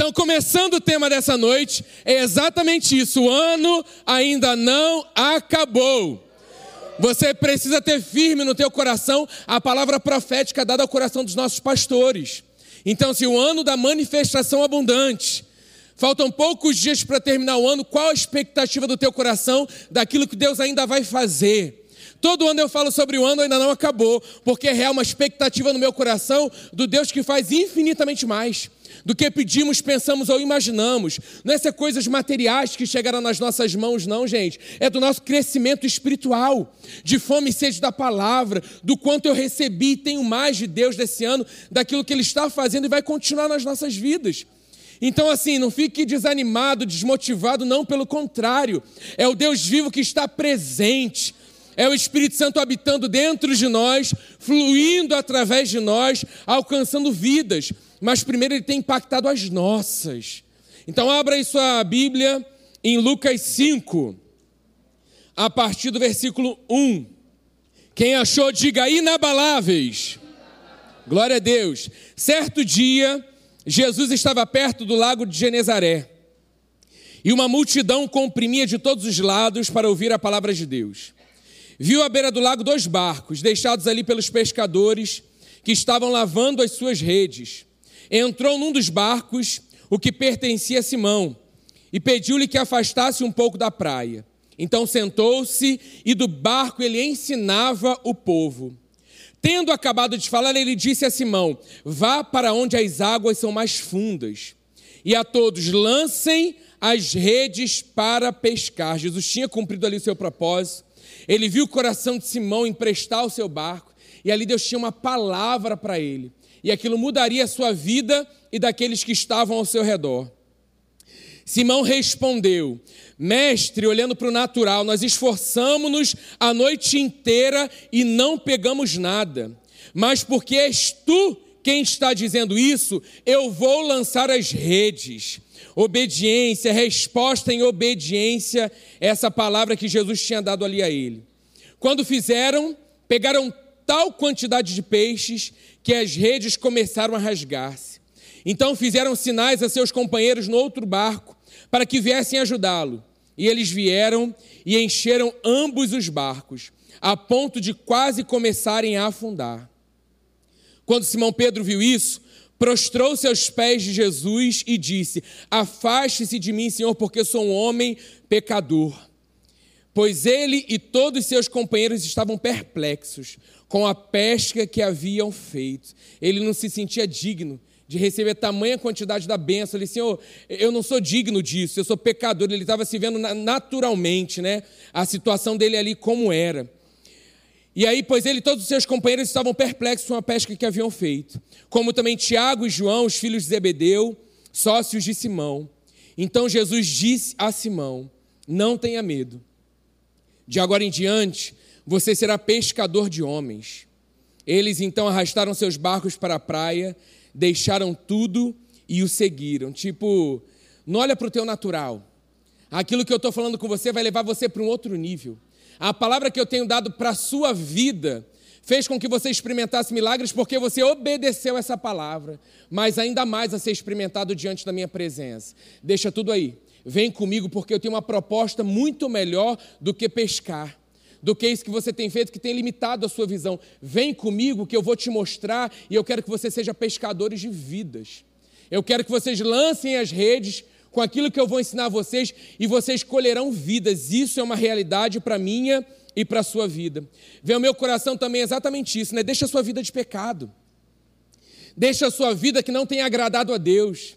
Então, começando o tema dessa noite, é exatamente isso: o ano ainda não acabou. Você precisa ter firme no teu coração a palavra profética dada ao coração dos nossos pastores. Então, se o ano da manifestação abundante, faltam poucos dias para terminar o ano, qual a expectativa do teu coração daquilo que Deus ainda vai fazer? Todo ano eu falo sobre o ano, ainda não acabou, porque é real uma expectativa no meu coração do Deus que faz infinitamente mais do que pedimos, pensamos ou imaginamos. Não é ser coisas materiais que chegaram nas nossas mãos, não, gente. É do nosso crescimento espiritual, de fome e sede da palavra, do quanto eu recebi e tenho mais de Deus desse ano, daquilo que Ele está fazendo e vai continuar nas nossas vidas. Então, assim, não fique desanimado, desmotivado, não, pelo contrário. É o Deus vivo que está presente é o Espírito Santo habitando dentro de nós, fluindo através de nós, alcançando vidas. Mas primeiro ele tem impactado as nossas. Então abra aí sua Bíblia em Lucas 5, a partir do versículo 1. Quem achou, diga inabaláveis. Glória a Deus. Certo dia, Jesus estava perto do lago de Genezaré. E uma multidão comprimia de todos os lados para ouvir a palavra de Deus viu à beira do lago dois barcos, deixados ali pelos pescadores que estavam lavando as suas redes. Entrou num dos barcos, o que pertencia a Simão, e pediu-lhe que afastasse um pouco da praia. Então sentou-se e do barco ele ensinava o povo. Tendo acabado de falar, ele disse a Simão: Vá para onde as águas são mais fundas, e a todos lancem as redes para pescar. Jesus tinha cumprido ali o seu propósito. Ele viu o coração de Simão emprestar o seu barco, e ali Deus tinha uma palavra para ele, e aquilo mudaria a sua vida e daqueles que estavam ao seu redor. Simão respondeu: Mestre, olhando para o natural, nós esforçamos-nos a noite inteira e não pegamos nada. Mas porque és tu quem está dizendo isso, eu vou lançar as redes. Obediência, resposta em obediência, essa palavra que Jesus tinha dado ali a ele. Quando fizeram, pegaram tal quantidade de peixes que as redes começaram a rasgar-se. Então fizeram sinais a seus companheiros no outro barco para que viessem ajudá-lo. E eles vieram e encheram ambos os barcos, a ponto de quase começarem a afundar. Quando Simão Pedro viu isso, prostrou-se aos pés de Jesus e disse: Afaste-se de mim, Senhor, porque sou um homem pecador. Pois ele e todos seus companheiros estavam perplexos com a pesca que haviam feito. Ele não se sentia digno de receber tamanha quantidade da bênção. Ele, Senhor, eu não sou digno disso, eu sou pecador. Ele estava se vendo naturalmente, né? A situação dele ali como era. E aí, pois ele e todos os seus companheiros estavam perplexos com a pesca que haviam feito, como também Tiago e João, os filhos de Zebedeu, sócios de Simão. Então Jesus disse a Simão: Não tenha medo. De agora em diante, você será pescador de homens. Eles então arrastaram seus barcos para a praia, deixaram tudo e o seguiram. Tipo, não olha para o teu natural. Aquilo que eu estou falando com você vai levar você para um outro nível. A palavra que eu tenho dado para a sua vida fez com que você experimentasse milagres porque você obedeceu essa palavra, mas ainda mais a ser experimentado diante da minha presença. Deixa tudo aí. Vem comigo porque eu tenho uma proposta muito melhor do que pescar, do que isso que você tem feito que tem limitado a sua visão. Vem comigo que eu vou te mostrar e eu quero que você seja pescadores de vidas. Eu quero que vocês lancem as redes com aquilo que eu vou ensinar a vocês e vocês colherão vidas. Isso é uma realidade para minha e para a sua vida. Vem ao meu coração também exatamente isso, né? Deixa a sua vida de pecado. Deixa a sua vida que não tem agradado a Deus.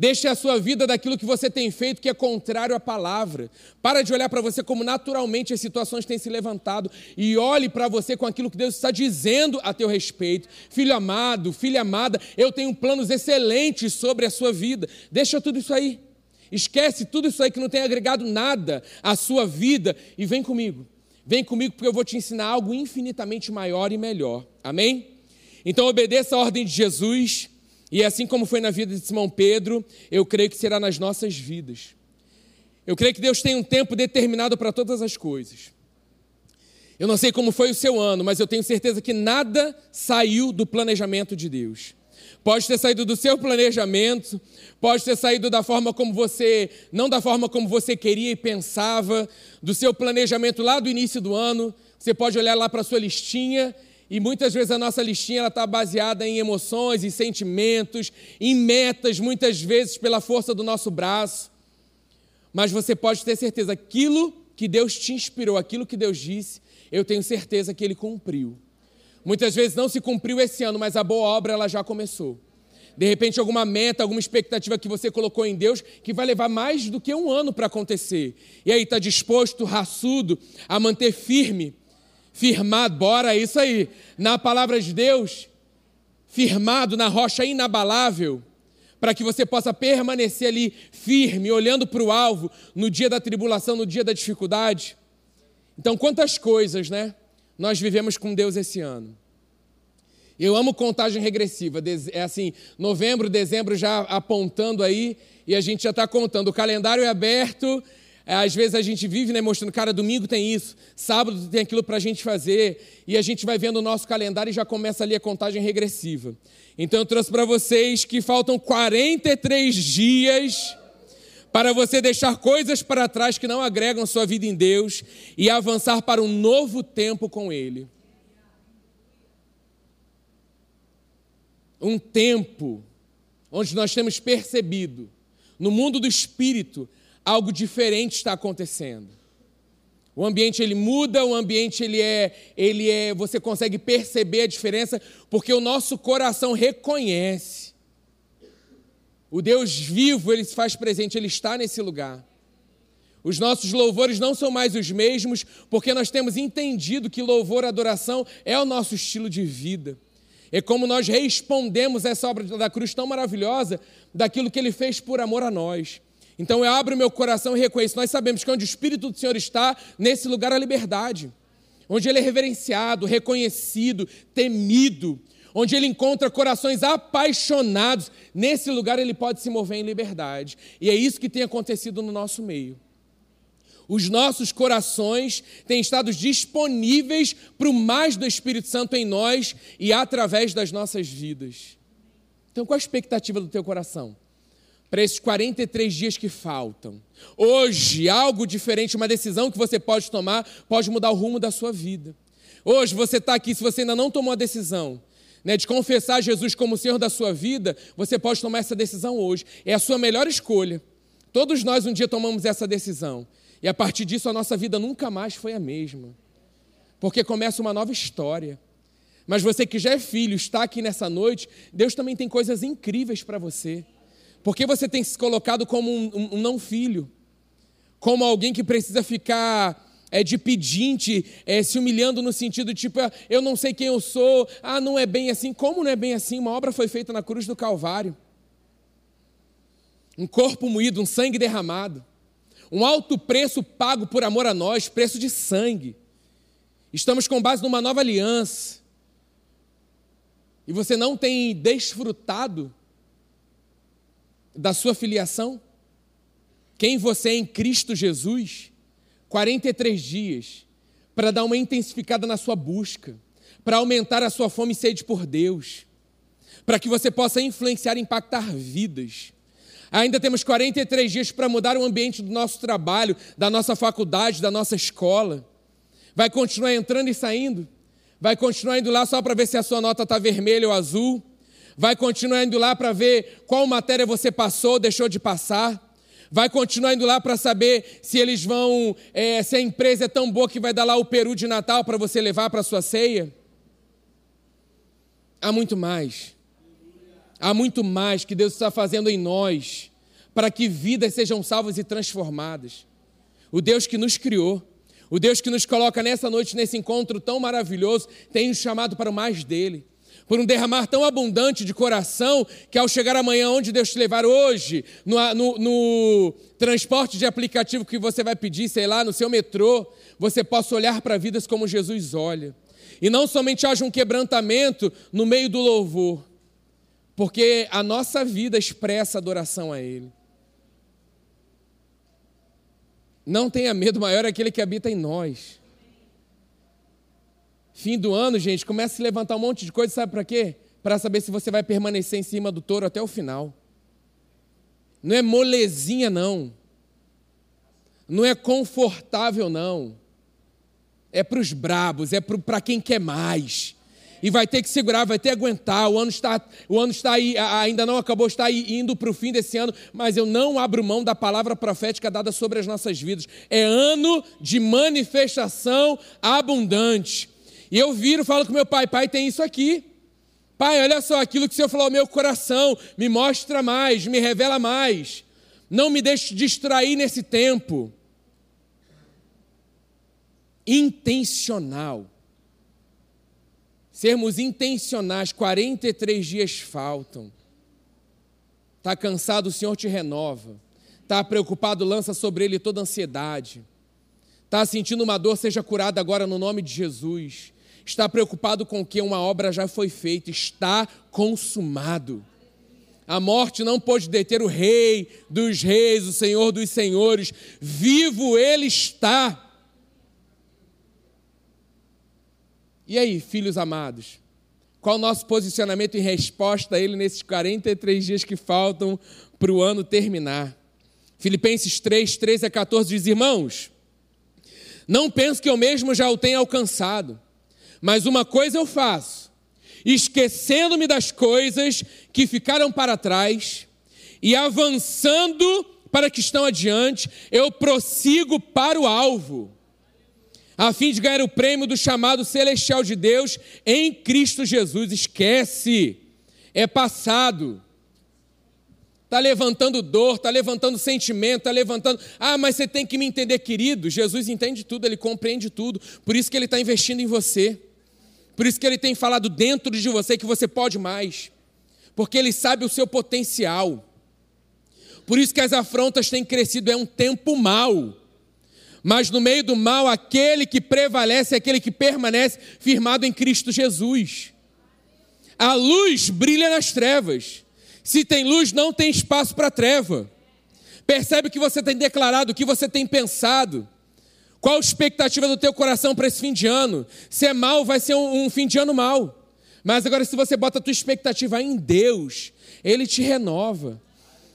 Deixe a sua vida daquilo que você tem feito que é contrário à palavra. Para de olhar para você como naturalmente as situações têm se levantado e olhe para você com aquilo que Deus está dizendo a teu respeito. Filho amado, filha amada, eu tenho planos excelentes sobre a sua vida. Deixa tudo isso aí. Esquece tudo isso aí que não tem agregado nada à sua vida e vem comigo. Vem comigo porque eu vou te ensinar algo infinitamente maior e melhor. Amém? Então obedeça a ordem de Jesus e assim como foi na vida de Simão Pedro, eu creio que será nas nossas vidas. Eu creio que Deus tem um tempo determinado para todas as coisas. Eu não sei como foi o seu ano, mas eu tenho certeza que nada saiu do planejamento de Deus. pode ter saído do seu planejamento, pode ter saído da forma como você, não da forma como você queria e pensava, do seu planejamento lá do início do ano. Você pode olhar lá para a sua listinha e muitas vezes a nossa listinha está baseada em emoções, em sentimentos, em metas, muitas vezes pela força do nosso braço. Mas você pode ter certeza, aquilo que Deus te inspirou, aquilo que Deus disse, eu tenho certeza que Ele cumpriu. Muitas vezes não se cumpriu esse ano, mas a boa obra ela já começou. De repente, alguma meta, alguma expectativa que você colocou em Deus que vai levar mais do que um ano para acontecer. E aí está disposto, raçudo, a manter firme, firmado, bora, é isso aí, na palavra de Deus, firmado na rocha inabalável, para que você possa permanecer ali firme, olhando para o alvo no dia da tribulação, no dia da dificuldade. Então, quantas coisas, né? nós vivemos com Deus esse ano. Eu amo contagem regressiva, é assim, novembro, dezembro já apontando aí, e a gente já está contando. O calendário é aberto, às vezes a gente vive né, mostrando, cara, domingo tem isso, sábado tem aquilo para a gente fazer, e a gente vai vendo o nosso calendário e já começa ali a contagem regressiva. Então eu trouxe para vocês que faltam 43 dias para você deixar coisas para trás que não agregam sua vida em Deus e avançar para um novo tempo com Ele. Um tempo onde nós temos percebido, no mundo do espírito, algo diferente está acontecendo. O ambiente ele muda, o ambiente ele é, ele é, você consegue perceber a diferença porque o nosso coração reconhece o Deus vivo, ele se faz presente, ele está nesse lugar. Os nossos louvores não são mais os mesmos, porque nós temos entendido que louvor, adoração é o nosso estilo de vida. É como nós respondemos essa obra da cruz tão maravilhosa daquilo que ele fez por amor a nós. Então eu abro meu coração e reconheço. Nós sabemos que onde o Espírito do Senhor está, nesse lugar a liberdade. Onde ele é reverenciado, reconhecido, temido onde ele encontra corações apaixonados, nesse lugar ele pode se mover em liberdade. E é isso que tem acontecido no nosso meio. Os nossos corações têm estado disponíveis para o mais do Espírito Santo em nós e através das nossas vidas. Então, qual a expectativa do teu coração? Para esses 43 dias que faltam. Hoje, algo diferente, uma decisão que você pode tomar, pode mudar o rumo da sua vida. Hoje você está aqui, se você ainda não tomou a decisão, né, de confessar Jesus como o Senhor da sua vida, você pode tomar essa decisão hoje. É a sua melhor escolha. Todos nós um dia tomamos essa decisão. E a partir disso a nossa vida nunca mais foi a mesma. Porque começa uma nova história. Mas você que já é filho, está aqui nessa noite, Deus também tem coisas incríveis para você. Porque você tem se colocado como um, um, um não filho, como alguém que precisa ficar é, de pedinte, é, se humilhando no sentido tipo, eu não sei quem eu sou, ah, não é bem assim. Como não é bem assim? Uma obra foi feita na cruz do Calvário. Um corpo moído, um sangue derramado. Um alto preço pago por amor a nós, preço de sangue. Estamos com base numa nova aliança. E você não tem desfrutado da sua filiação? Quem você é em Cristo Jesus? 43 dias para dar uma intensificada na sua busca, para aumentar a sua fome e sede por Deus, para que você possa influenciar e impactar vidas. Ainda temos 43 dias para mudar o ambiente do nosso trabalho, da nossa faculdade, da nossa escola. Vai continuar entrando e saindo? Vai continuar indo lá só para ver se a sua nota está vermelha ou azul? Vai continuar indo lá para ver qual matéria você passou, deixou de passar? vai continuar indo lá para saber se eles vão, é, se a empresa é tão boa que vai dar lá o peru de Natal para você levar para sua ceia. Há muito mais. Há muito mais que Deus está fazendo em nós para que vidas sejam salvas e transformadas. O Deus que nos criou, o Deus que nos coloca nessa noite, nesse encontro tão maravilhoso, tem nos chamado para o mais dele por um derramar tão abundante de coração, que ao chegar amanhã, onde Deus te levar hoje, no, no, no transporte de aplicativo que você vai pedir, sei lá, no seu metrô, você possa olhar para vidas como Jesus olha. E não somente haja um quebrantamento no meio do louvor, porque a nossa vida expressa adoração a Ele. Não tenha medo, maior é aquele que habita em nós. Fim do ano, gente, começa a se levantar um monte de coisa, sabe para quê? para saber se você vai permanecer em cima do touro até o final. Não é molezinha, não. Não é confortável, não. É para os brabos, é para quem quer mais. E vai ter que segurar, vai ter que aguentar. O ano está, o ano está aí, ainda não acabou, está aí, indo para o fim desse ano, mas eu não abro mão da palavra profética dada sobre as nossas vidas. É ano de manifestação abundante. E eu viro, falo com meu pai, pai, tem isso aqui. Pai, olha só, aquilo que o Senhor falou ao meu coração, me mostra mais, me revela mais. Não me deixe distrair nesse tempo. Intencional. Sermos intencionais, 43 dias faltam. Está cansado, o Senhor te renova. Está preocupado, lança sobre ele toda ansiedade. Está sentindo uma dor, seja curada agora no nome de Jesus está preocupado com que uma obra já foi feita, está consumado. A morte não pôde deter o Rei dos Reis, o Senhor dos Senhores, vivo Ele está. E aí, filhos amados, qual o nosso posicionamento em resposta a Ele nesses 43 dias que faltam para o ano terminar? Filipenses 3, 13 a 14 diz: Irmãos, não penso que eu mesmo já o tenha alcançado mas uma coisa eu faço, esquecendo-me das coisas que ficaram para trás e avançando para que estão adiante, eu prossigo para o alvo, a fim de ganhar o prêmio do chamado celestial de Deus em Cristo Jesus. Esquece, é passado. Está levantando dor, está levantando sentimento, está levantando. Ah, mas você tem que me entender, querido. Jesus entende tudo, ele compreende tudo. Por isso que ele está investindo em você. Por isso que ele tem falado dentro de você que você pode mais. Porque ele sabe o seu potencial. Por isso que as afrontas têm crescido, é um tempo mau. Mas no meio do mal, aquele que prevalece é aquele que permanece firmado em Cristo Jesus. A luz brilha nas trevas. Se tem luz, não tem espaço para treva. Percebe o que você tem declarado, o que você tem pensado. Qual a expectativa do teu coração para esse fim de ano? Se é mal, vai ser um, um fim de ano mal. Mas agora, se você bota a tua expectativa em Deus, Ele te renova.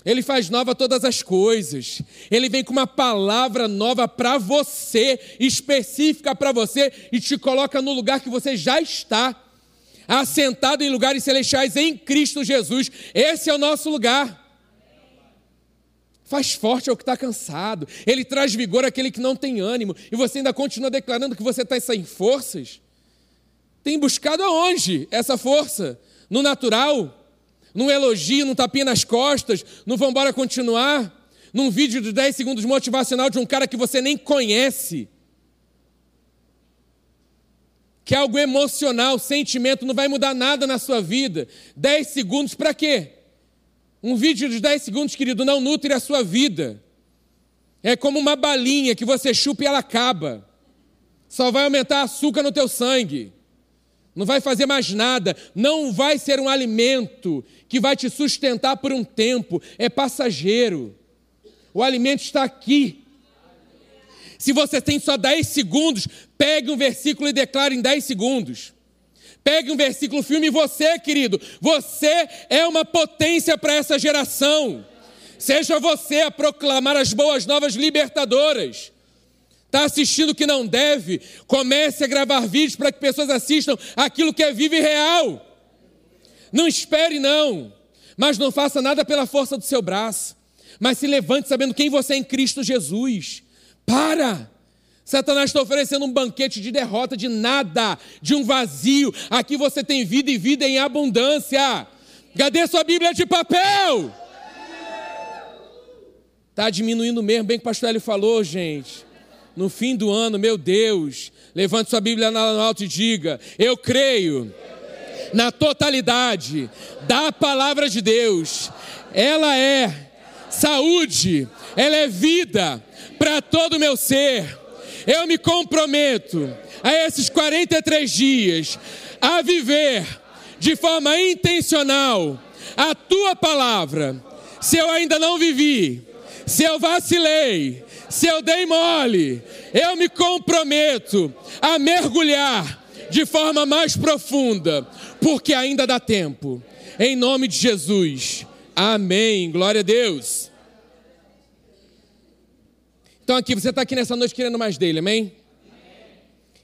Ele faz nova todas as coisas. Ele vem com uma palavra nova para você, específica para você, e te coloca no lugar que você já está, assentado em lugares celestiais em Cristo Jesus. Esse é o nosso lugar. Faz forte ao que está cansado. Ele traz vigor àquele que não tem ânimo. E você ainda continua declarando que você está sem forças? Tem buscado aonde essa força? No natural? Num elogio, num tapinha nas costas? No vamos embora continuar? Num vídeo de 10 segundos motivacional de um cara que você nem conhece? Que é algo emocional, sentimento, não vai mudar nada na sua vida. 10 segundos para quê? Um vídeo de 10 segundos, querido, não nutre a sua vida. É como uma balinha que você chupa e ela acaba. Só vai aumentar açúcar no teu sangue. Não vai fazer mais nada. Não vai ser um alimento que vai te sustentar por um tempo. É passageiro. O alimento está aqui. Se você tem só 10 segundos, pegue um versículo e declare em 10 segundos. Pegue um versículo, filme você, querido. Você é uma potência para essa geração. Seja você a proclamar as boas novas libertadoras. Está assistindo o que não deve? Comece a gravar vídeos para que pessoas assistam aquilo que é vivo e real. Não espere, não. Mas não faça nada pela força do seu braço. Mas se levante sabendo quem você é em Cristo Jesus. Para! Satanás está oferecendo um banquete de derrota, de nada, de um vazio. Aqui você tem vida e vida em abundância. Cadê sua Bíblia de papel? Está diminuindo mesmo, bem que o pastor Eli falou, gente. No fim do ano, meu Deus, levante sua Bíblia no alto e diga: Eu creio na totalidade da palavra de Deus. Ela é saúde, ela é vida para todo o meu ser eu me comprometo a esses 43 dias a viver de forma intencional a tua palavra. Se eu ainda não vivi, se eu vacilei, se eu dei mole, eu me comprometo a mergulhar de forma mais profunda, porque ainda dá tempo. Em nome de Jesus. Amém. Glória a Deus. Então aqui, você está aqui nessa noite querendo mais dele, amém?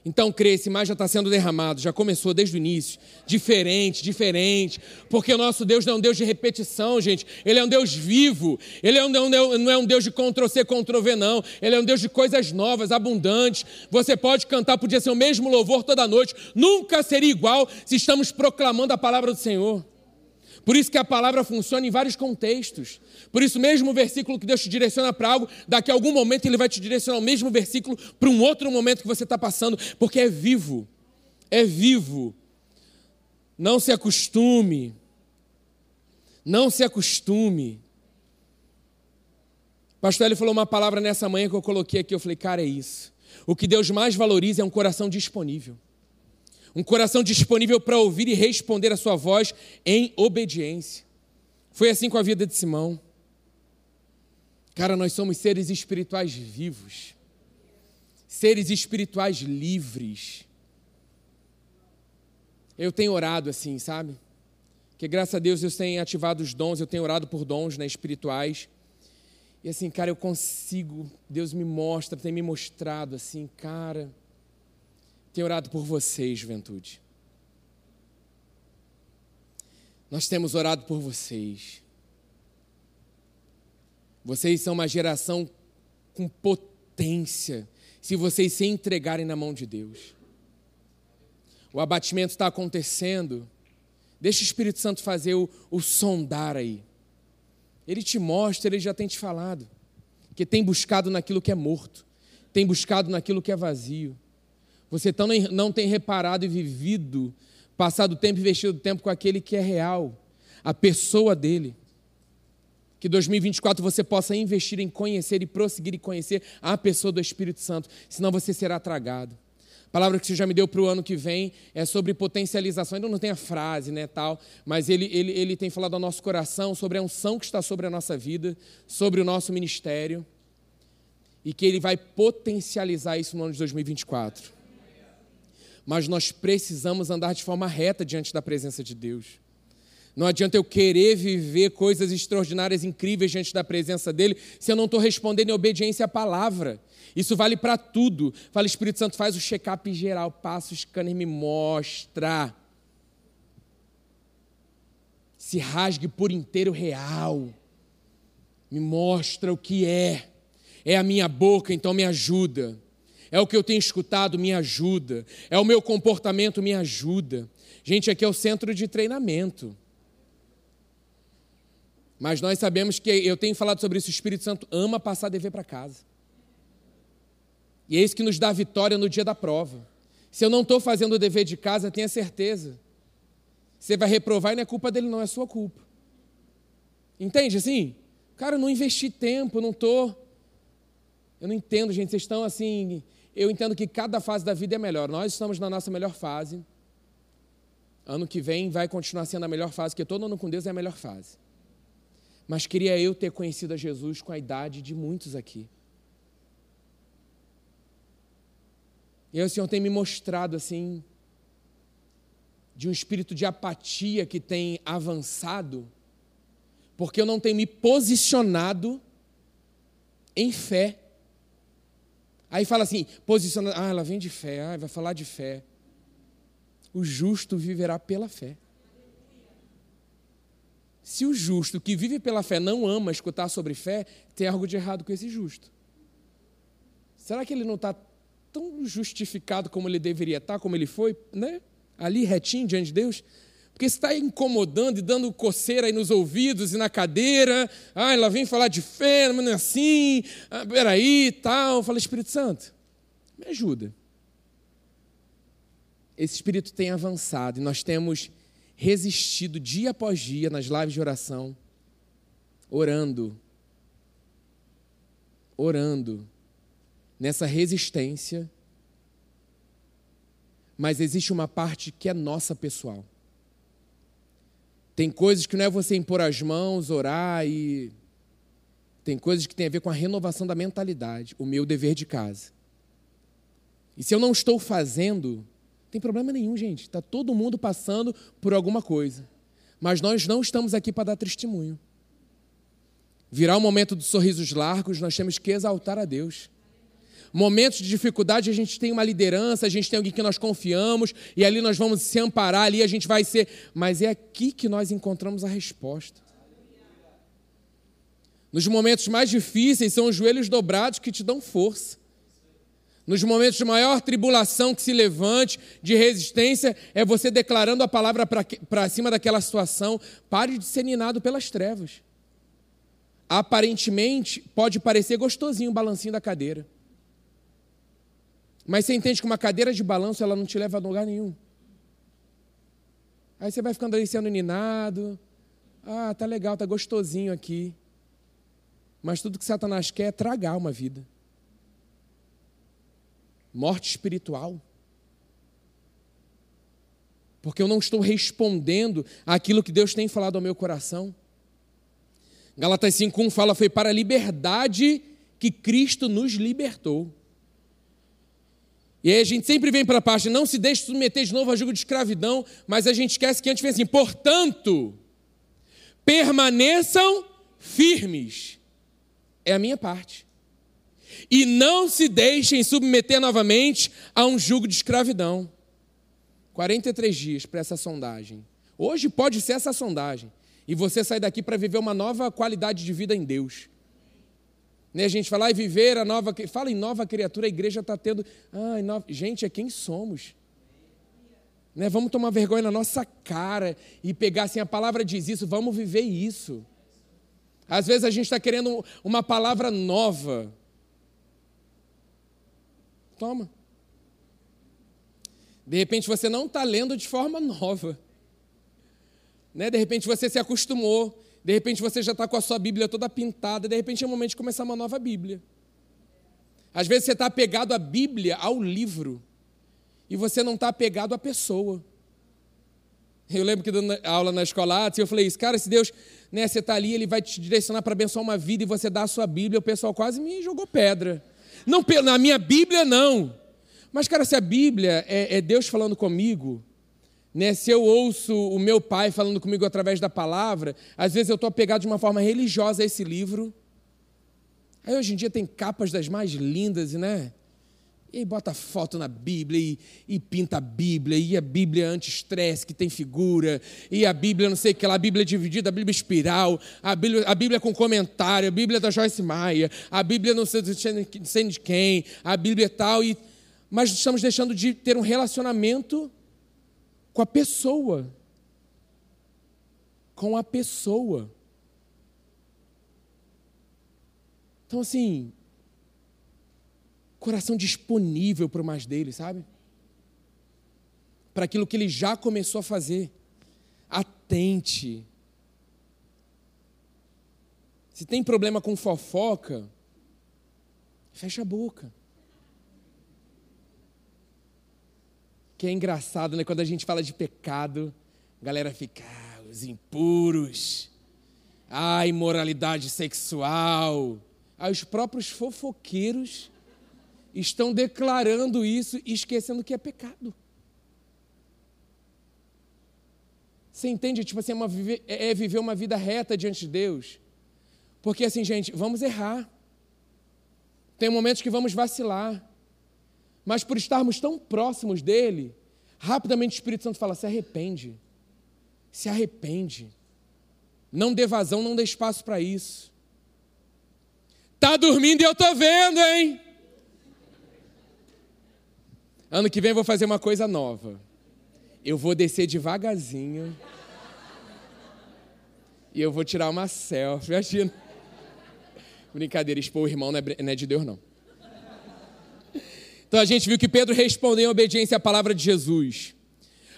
Então crê, esse mais já está sendo derramado, já começou desde o início. Diferente, diferente. Porque o nosso Deus não é um Deus de repetição, gente. Ele é um Deus vivo. Ele é um, não é um Deus de Ctrl-C, Ctrl-V, não. Ele é um Deus de coisas novas, abundantes. Você pode cantar, podia ser o mesmo louvor toda noite. Nunca seria igual se estamos proclamando a palavra do Senhor. Por isso que a palavra funciona em vários contextos. Por isso, mesmo o versículo que Deus te direciona para algo, daqui a algum momento Ele vai te direcionar o mesmo versículo para um outro momento que você está passando, porque é vivo. É vivo. Não se acostume. Não se acostume. Pastor Ele falou uma palavra nessa manhã que eu coloquei aqui. Eu falei, cara, é isso. O que Deus mais valoriza é um coração disponível um coração disponível para ouvir e responder a sua voz em obediência. Foi assim com a vida de Simão. Cara, nós somos seres espirituais vivos, seres espirituais livres. Eu tenho orado assim, sabe? Que graças a Deus Deus tem ativado os dons, eu tenho orado por dons né, espirituais. E assim, cara, eu consigo, Deus me mostra, tem me mostrado assim, cara tenho orado por vocês, juventude. Nós temos orado por vocês. Vocês são uma geração com potência, se vocês se entregarem na mão de Deus. O abatimento está acontecendo. Deixa o Espírito Santo fazer o, o sondar aí. Ele te mostra, ele já tem te falado. Que tem buscado naquilo que é morto, tem buscado naquilo que é vazio. Você tão não tem reparado e vivido, passado o tempo e investido tempo com aquele que é real, a pessoa dele. Que 2024 você possa investir em conhecer e prosseguir e conhecer a pessoa do Espírito Santo, senão você será tragado. A palavra que você já me deu para o ano que vem é sobre potencialização. Ainda não tem a frase, né, tal, mas ele, ele, ele tem falado ao nosso coração sobre a unção que está sobre a nossa vida, sobre o nosso ministério, e que ele vai potencializar isso no ano de 2024 mas nós precisamos andar de forma reta diante da presença de Deus. Não adianta eu querer viver coisas extraordinárias, incríveis diante da presença dele, se eu não estou respondendo em obediência à palavra. Isso vale para tudo. Fala, Espírito Santo, faz o check-up geral, passa o scanner, me mostra. Se rasgue por inteiro real. Me mostra o que é. É a minha boca, então me ajuda é o que eu tenho escutado, me ajuda, é o meu comportamento, me ajuda. Gente, aqui é o centro de treinamento. Mas nós sabemos que, eu tenho falado sobre isso, o Espírito Santo ama passar dever para casa. E é isso que nos dá vitória no dia da prova. Se eu não estou fazendo o dever de casa, tenha certeza. Você vai reprovar e não é culpa dele, não, é sua culpa. Entende assim? Cara, eu não investi tempo, não estou. Eu não entendo, gente. Vocês estão assim, eu entendo que cada fase da vida é melhor. Nós estamos na nossa melhor fase. Ano que vem vai continuar sendo a melhor fase, porque todo ano com Deus é a melhor fase. Mas queria eu ter conhecido a Jesus com a idade de muitos aqui. E aí o Senhor tem me mostrado assim, de um espírito de apatia que tem avançado, porque eu não tenho me posicionado em fé. Aí fala assim, posiciona, ah, ela vem de fé, ah, vai falar de fé. O justo viverá pela fé. Se o justo que vive pela fé não ama escutar sobre fé, tem algo de errado com esse justo. Será que ele não está tão justificado como ele deveria estar, como ele foi, né? Ali retinho diante de Deus? Porque está incomodando e dando coceira aí nos ouvidos e na cadeira. Ah, ela vem falar de fé, mas não é assim. Ah, peraí, tal. Fala, Espírito Santo, me ajuda. Esse Espírito tem avançado e nós temos resistido dia após dia nas lives de oração, orando, orando, nessa resistência. Mas existe uma parte que é nossa pessoal. Tem coisas que não é você impor as mãos, orar e. Tem coisas que tem a ver com a renovação da mentalidade, o meu dever de casa. E se eu não estou fazendo, Tem problema nenhum, gente. Está todo mundo passando por alguma coisa. Mas nós não estamos aqui para dar testemunho. Virá o momento dos sorrisos largos, nós temos que exaltar a Deus. Momentos de dificuldade, a gente tem uma liderança, a gente tem alguém que nós confiamos, e ali nós vamos se amparar, ali a gente vai ser. Mas é aqui que nós encontramos a resposta. Nos momentos mais difíceis, são os joelhos dobrados que te dão força. Nos momentos de maior tribulação que se levante, de resistência, é você declarando a palavra para cima daquela situação. Pare de ser ninado pelas trevas. Aparentemente, pode parecer gostosinho o balancinho da cadeira. Mas você entende que uma cadeira de balanço ela não te leva a lugar nenhum. Aí você vai ficando ali sendo ninado. Ah, tá legal, tá gostosinho aqui. Mas tudo que Satanás quer é tragar uma vida. Morte espiritual. Porque eu não estou respondendo àquilo que Deus tem falado ao meu coração. Galatas 5:1 fala foi para a liberdade que Cristo nos libertou. E aí a gente sempre vem para a parte, não se deixe submeter de novo a jugo de escravidão, mas a gente esquece que antes vem assim, portanto, permaneçam firmes. É a minha parte. E não se deixem submeter novamente a um jugo de escravidão. 43 dias para essa sondagem. Hoje pode ser essa sondagem. E você sair daqui para viver uma nova qualidade de vida em Deus. Né, a gente fala, e viver a nova. Fala em nova criatura, a igreja está tendo. Ai, nova... Gente, é quem somos. Né, vamos tomar vergonha na nossa cara e pegar assim, a palavra diz isso, vamos viver isso. Às vezes a gente está querendo uma palavra nova. Toma. De repente você não está lendo de forma nova. Né? De repente você se acostumou. De repente você já está com a sua Bíblia toda pintada, de repente é o momento de começar uma nova Bíblia. Às vezes você está apegado à Bíblia, ao livro, e você não está apegado à pessoa. Eu lembro que dando aula na escola eu falei isso, cara, se Deus, né, você está ali, Ele vai te direcionar para abençoar uma vida e você dá a sua Bíblia, o pessoal quase me jogou pedra. Não, na minha Bíblia não. Mas, cara, se a Bíblia é, é Deus falando comigo, né? Se eu ouço o meu pai falando comigo através da palavra, às vezes eu estou apegado de uma forma religiosa a esse livro. Aí hoje em dia tem capas das mais lindas, né? E aí bota foto na Bíblia e, e pinta a Bíblia, e a Bíblia anti-estresse, que tem figura, e a Bíblia não sei o que lá, a Bíblia dividida, a Bíblia espiral, a Bíblia, a Bíblia com comentário, a Bíblia da Joyce Maia, a Bíblia não sei, não sei de quem, a Bíblia tal, e, mas estamos deixando de ter um relacionamento com a pessoa. Com a pessoa. Então, assim, coração disponível para o mais dele, sabe? Para aquilo que ele já começou a fazer. Atente. Se tem problema com fofoca, fecha a boca. Que é engraçado, né? Quando a gente fala de pecado, a galera fica, ah, os impuros, a imoralidade sexual. Aí os próprios fofoqueiros estão declarando isso e esquecendo que é pecado. Você entende? Tipo assim, é, uma, é viver uma vida reta diante de Deus. Porque assim, gente, vamos errar. Tem momentos que vamos vacilar. Mas por estarmos tão próximos dele, rapidamente o Espírito Santo fala: se arrepende. Se arrepende. Não dê vazão, não dê espaço para isso. Tá dormindo e eu tô vendo, hein? Ano que vem eu vou fazer uma coisa nova. Eu vou descer devagarzinho. E eu vou tirar uma selfie. Imagina. Brincadeira, expor o irmão não é, não é de Deus, não. Então a gente viu que Pedro respondeu em obediência à palavra de Jesus.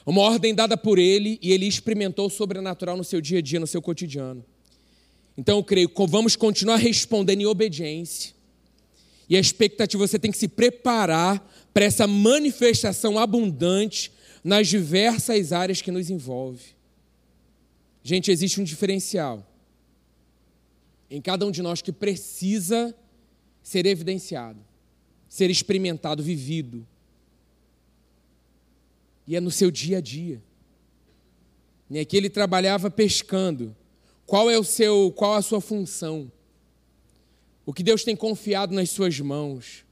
Uma ordem dada por ele e ele experimentou o sobrenatural no seu dia a dia, no seu cotidiano. Então eu creio que vamos continuar respondendo em obediência. E a expectativa você tem que se preparar para essa manifestação abundante nas diversas áreas que nos envolve. Gente, existe um diferencial em cada um de nós que precisa ser evidenciado ser experimentado, vivido. E é no seu dia a dia. E aqui ele trabalhava pescando. Qual é o seu, qual a sua função? O que Deus tem confiado nas suas mãos?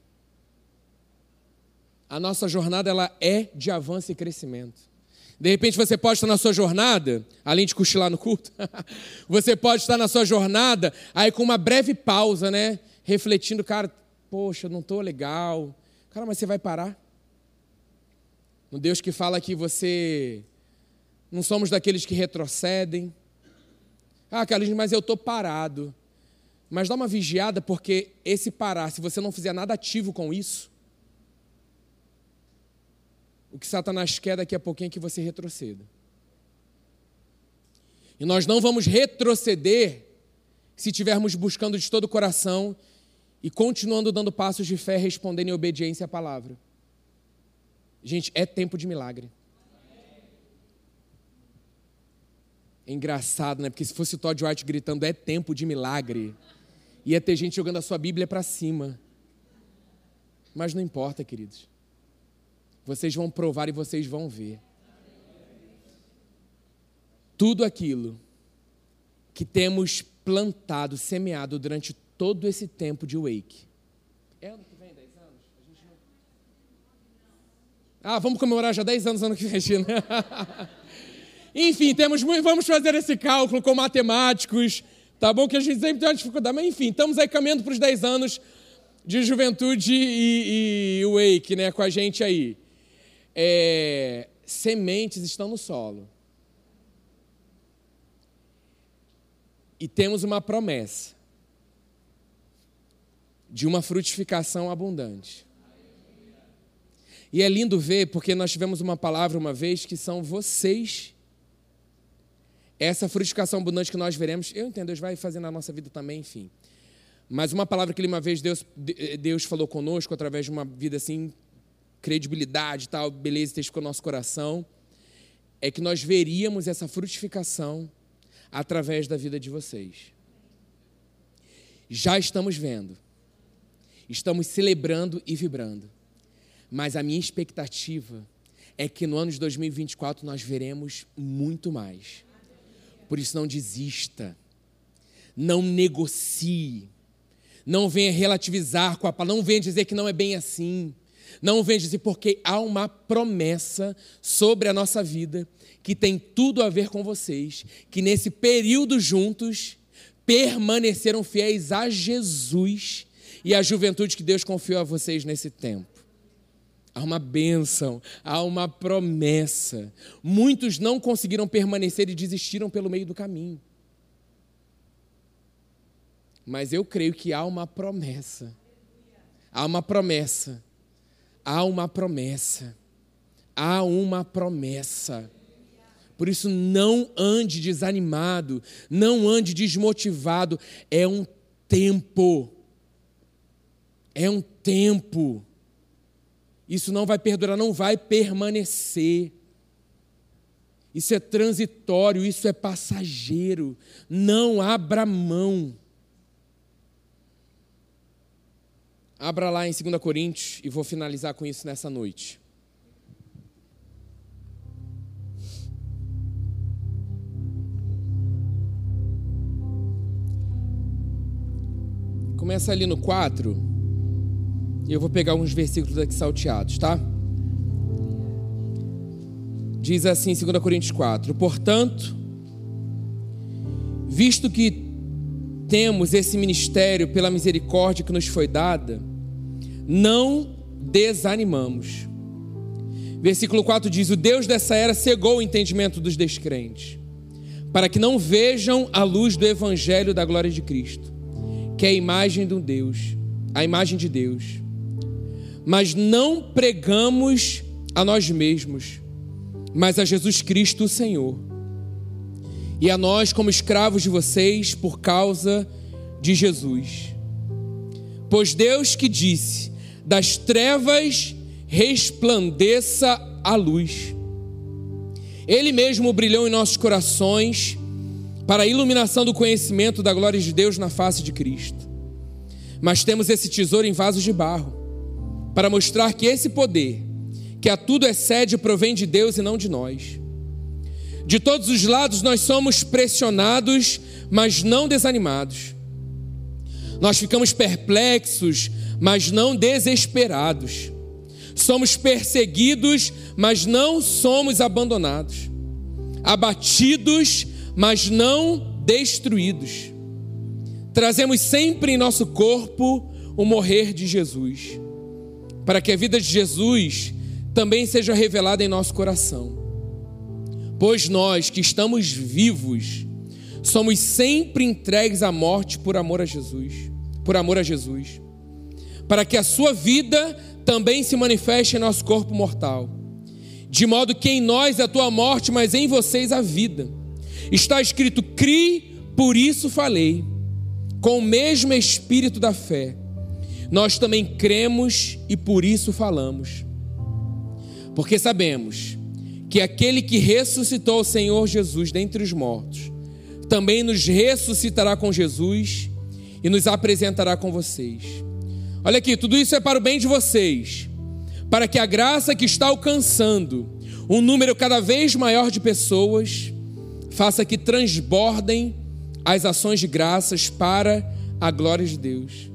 A nossa jornada ela é de avanço e crescimento. De repente você pode estar na sua jornada, além de cochilar no culto, você pode estar na sua jornada aí com uma breve pausa, né? Refletindo, cara, poxa, não estou legal. Cara, mas você vai parar? Um Deus que fala que você não somos daqueles que retrocedem. Ah, Carlinhos, mas eu estou parado. Mas dá uma vigiada, porque esse parar, se você não fizer nada ativo com isso, o que Satanás quer daqui a pouquinho é que você retroceda. E nós não vamos retroceder se estivermos buscando de todo o coração e continuando dando passos de fé, respondendo em obediência à palavra. Gente, é tempo de milagre. É engraçado, né? Porque se fosse o Todd White gritando é tempo de milagre, ia ter gente jogando a sua Bíblia para cima. Mas não importa, queridos. Vocês vão provar e vocês vão ver. Tudo aquilo que temos plantado, semeado durante todo esse tempo de wake. É ano que vem, 10 anos? Não... Ah, vamos comemorar já 10 anos ano que vem, né? Enfim, temos, vamos fazer esse cálculo com matemáticos, tá bom? Que a gente sempre tem uma dificuldade, mas enfim, estamos aí caminhando para os 10 anos de juventude e, e wake, né, com a gente aí. É, sementes estão no solo. E temos uma promessa de uma frutificação abundante. E é lindo ver, porque nós tivemos uma palavra uma vez que são vocês essa frutificação abundante que nós veremos, eu entendo, Deus vai fazer na nossa vida também, enfim. Mas uma palavra que uma vez Deus, Deus falou conosco através de uma vida assim, credibilidade, tal, beleza, testificou no nosso coração, é que nós veríamos essa frutificação através da vida de vocês. Já estamos vendo, estamos celebrando e vibrando, mas a minha expectativa é que no ano de 2024 nós veremos muito mais. Por isso, não desista. Não negocie. Não venha relativizar com a palavra. Não venha dizer que não é bem assim. Não venha dizer, porque há uma promessa sobre a nossa vida que tem tudo a ver com vocês, que nesse período juntos permaneceram fiéis a Jesus e à juventude que Deus confiou a vocês nesse tempo. Há uma bênção, há uma promessa. Muitos não conseguiram permanecer e desistiram pelo meio do caminho. Mas eu creio que há uma promessa. Há uma promessa. Há uma promessa. Há uma promessa. Por isso, não ande desanimado, não ande desmotivado. É um tempo. É um tempo. Isso não vai perdurar, não vai permanecer. Isso é transitório, isso é passageiro. Não abra mão. Abra lá em 2 Coríntios e vou finalizar com isso nessa noite. Começa ali no 4. Eu vou pegar uns versículos aqui salteados, tá? Diz assim, 2 Coríntios 4: Portanto, visto que temos esse ministério pela misericórdia que nos foi dada, não desanimamos. Versículo 4 diz: O Deus dessa era cegou o entendimento dos descrentes, para que não vejam a luz do evangelho da glória de Cristo, que é a imagem de Deus, a imagem de Deus mas não pregamos a nós mesmos, mas a Jesus Cristo, o Senhor. E a nós, como escravos de vocês, por causa de Jesus. Pois Deus que disse: das trevas resplandeça a luz. Ele mesmo brilhou em nossos corações para a iluminação do conhecimento da glória de Deus na face de Cristo. Mas temos esse tesouro em vasos de barro para mostrar que esse poder que a tudo excede provém de Deus e não de nós. De todos os lados nós somos pressionados, mas não desanimados. Nós ficamos perplexos, mas não desesperados. Somos perseguidos, mas não somos abandonados. Abatidos, mas não destruídos. Trazemos sempre em nosso corpo o morrer de Jesus, para que a vida de Jesus também seja revelada em nosso coração. Pois nós que estamos vivos, somos sempre entregues à morte por amor a Jesus, por amor a Jesus, para que a sua vida também se manifeste em nosso corpo mortal. De modo que em nós é a tua morte, mas em vocês a vida. Está escrito: "Crie, por isso falei" com o mesmo espírito da fé, nós também cremos e por isso falamos. Porque sabemos que aquele que ressuscitou o Senhor Jesus dentre os mortos, também nos ressuscitará com Jesus e nos apresentará com vocês. Olha aqui, tudo isso é para o bem de vocês, para que a graça que está alcançando um número cada vez maior de pessoas faça que transbordem as ações de graças para a glória de Deus.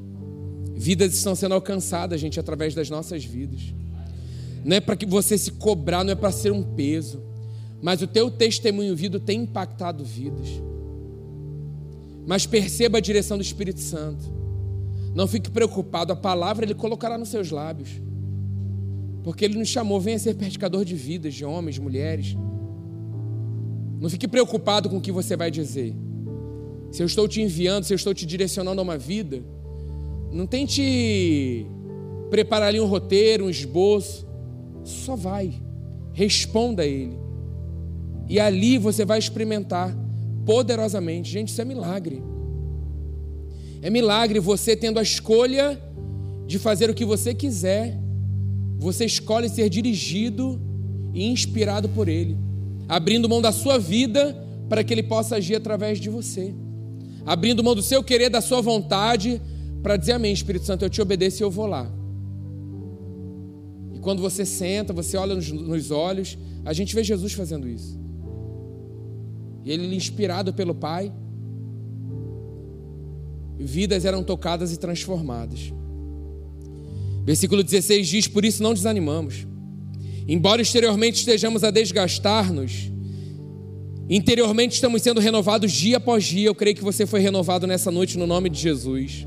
Vidas estão sendo alcançadas, gente, através das nossas vidas. Não é para que você se cobrar, não é para ser um peso, mas o teu testemunho vivo tem impactado vidas. Mas perceba a direção do Espírito Santo. Não fique preocupado, a palavra ele colocará nos seus lábios. Porque ele nos chamou, venha ser praticador de vidas, de homens, mulheres. Não fique preocupado com o que você vai dizer. Se eu estou te enviando, se eu estou te direcionando a uma vida, não tente preparar ali um roteiro, um esboço. Só vai. Responda a Ele. E ali você vai experimentar poderosamente. Gente, isso é milagre. É milagre você tendo a escolha de fazer o que você quiser. Você escolhe ser dirigido e inspirado por Ele, abrindo mão da sua vida para que Ele possa agir através de você abrindo mão do seu querer, da sua vontade, para dizer amém, Espírito Santo, eu te obedeço e eu vou lá. E quando você senta, você olha nos, nos olhos, a gente vê Jesus fazendo isso. E ele, inspirado pelo Pai, vidas eram tocadas e transformadas. Versículo 16 diz: Por isso não desanimamos. Embora exteriormente estejamos a desgastar-nos, Interiormente estamos sendo renovados dia após dia. Eu creio que você foi renovado nessa noite no nome de Jesus.